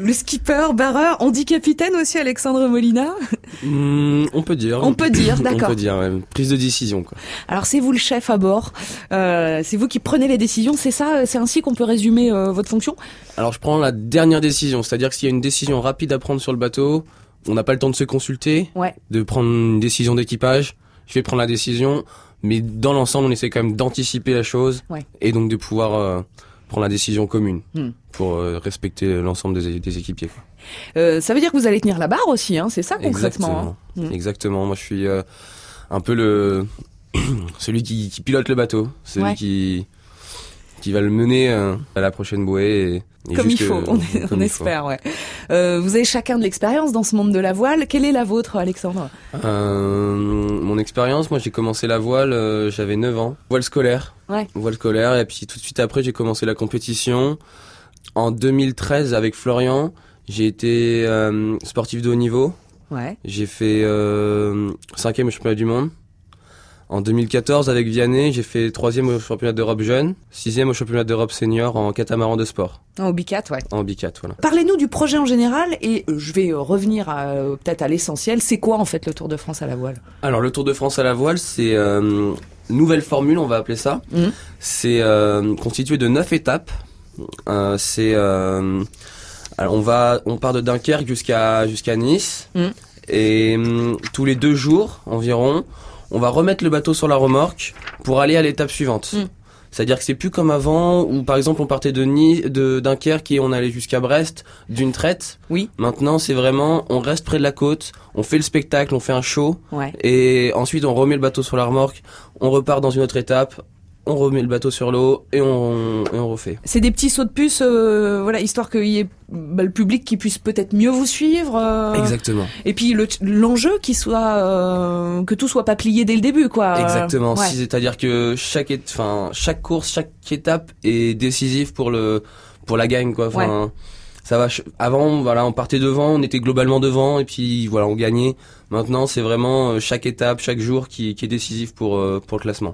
Le skipper, barreur, on dit capitaine aussi Alexandre Molina Hmm, On peut dire. On peut dire, On d'accord. peut dire, ouais. prise de décision quoi. Alors c'est vous le chef à bord, euh, c'est vous qui prenez les décisions, c'est ça, c'est ainsi qu'on peut résumer euh, votre fonction? Alors je prends la dernière décision, c'est-à-dire que s'il y a une décision rapide à prendre sur le bateau, on n'a pas le temps de se consulter, Ouais. de prendre une décision d'équipage, je vais prendre la décision, mais dans l'ensemble on essaie quand même d'anticiper la chose Ouais. et donc de pouvoir euh, la décision commune Hmm. pour euh, respecter l'ensemble des, des équipiers. quoi. Euh, Ça veut dire que vous allez tenir la barre aussi, hein, c'est ça concrètement Exactement. hein Mm. Exactement. Moi, je suis euh, un peu le celui qui, qui pilote le bateau, celui Ouais. qui qui va le mener euh, à la prochaine bouée. Et, et Comme il faut, on, comme on faut. espère, ouais. Euh, vous avez chacun de l'expérience dans ce monde de la voile. Quelle est la vôtre, Alexandre? Euh, mon expérience, moi, j'ai commencé la voile, euh, j'avais 9 ans, voile scolaire. Ouais. Voile scolaire, et puis tout de suite après, j'ai commencé la compétition. En 2013, avec Florian, j'ai été euh, sportif de haut niveau. Ouais. J'ai fait euh, cinquième au championnat du monde. En 2014, avec Vianney, j'ai fait troisième au championnat d'Europe jeune, sixième au championnat d'Europe senior en catamaran de sport, Au Bicat, ouais. en bicat, voilà. Parlez-nous du projet en général et euh, je vais euh, revenir à, euh, peut-être à l'essentiel. C'est quoi en fait le Tour de France à la voile? Alors le Tour de France à la voile, c'est euh, nouvelle formule, on va appeler ça. Mhm. C'est euh, constitué de neuf étapes. Euh, c'est alors on va, on part de Dunkerque jusqu'à jusqu'à Nice Mhm. et hum, tous les deux jours environ, on va remettre le bateau sur la remorque pour aller à l'étape suivante. Mhm. C'est-à-dire que c'est plus comme avant où par exemple on partait de Nice, de Dunkerque et on allait jusqu'à Brest d'une traite. Oui. Maintenant c'est vraiment on reste près de la côte, on fait le spectacle, on fait un show Ouais. et ensuite on remet le bateau sur la remorque, on repart dans une autre étape, on remet le bateau sur l'eau et on, et on refait. C'est des petits sauts de puce, euh, voilà, histoire qu'il y ait bah, le public qui puisse peut-être mieux vous suivre. euh, Exactement. Et puis le- l'enjeu qui soit euh, que tout soit pas plié dès le début, quoi. Exactement. ouais. Si- C'est-à-dire que chaque, enfin, chaque course, chaque étape est décisive pour le, pour la gagne, quoi. Enfin, ça va. Avant, voilà, on partait devant, on était globalement devant et puis voilà, on gagnait. Maintenant, c'est vraiment chaque étape, chaque jour qui, qui est décisif pour, pour le classement.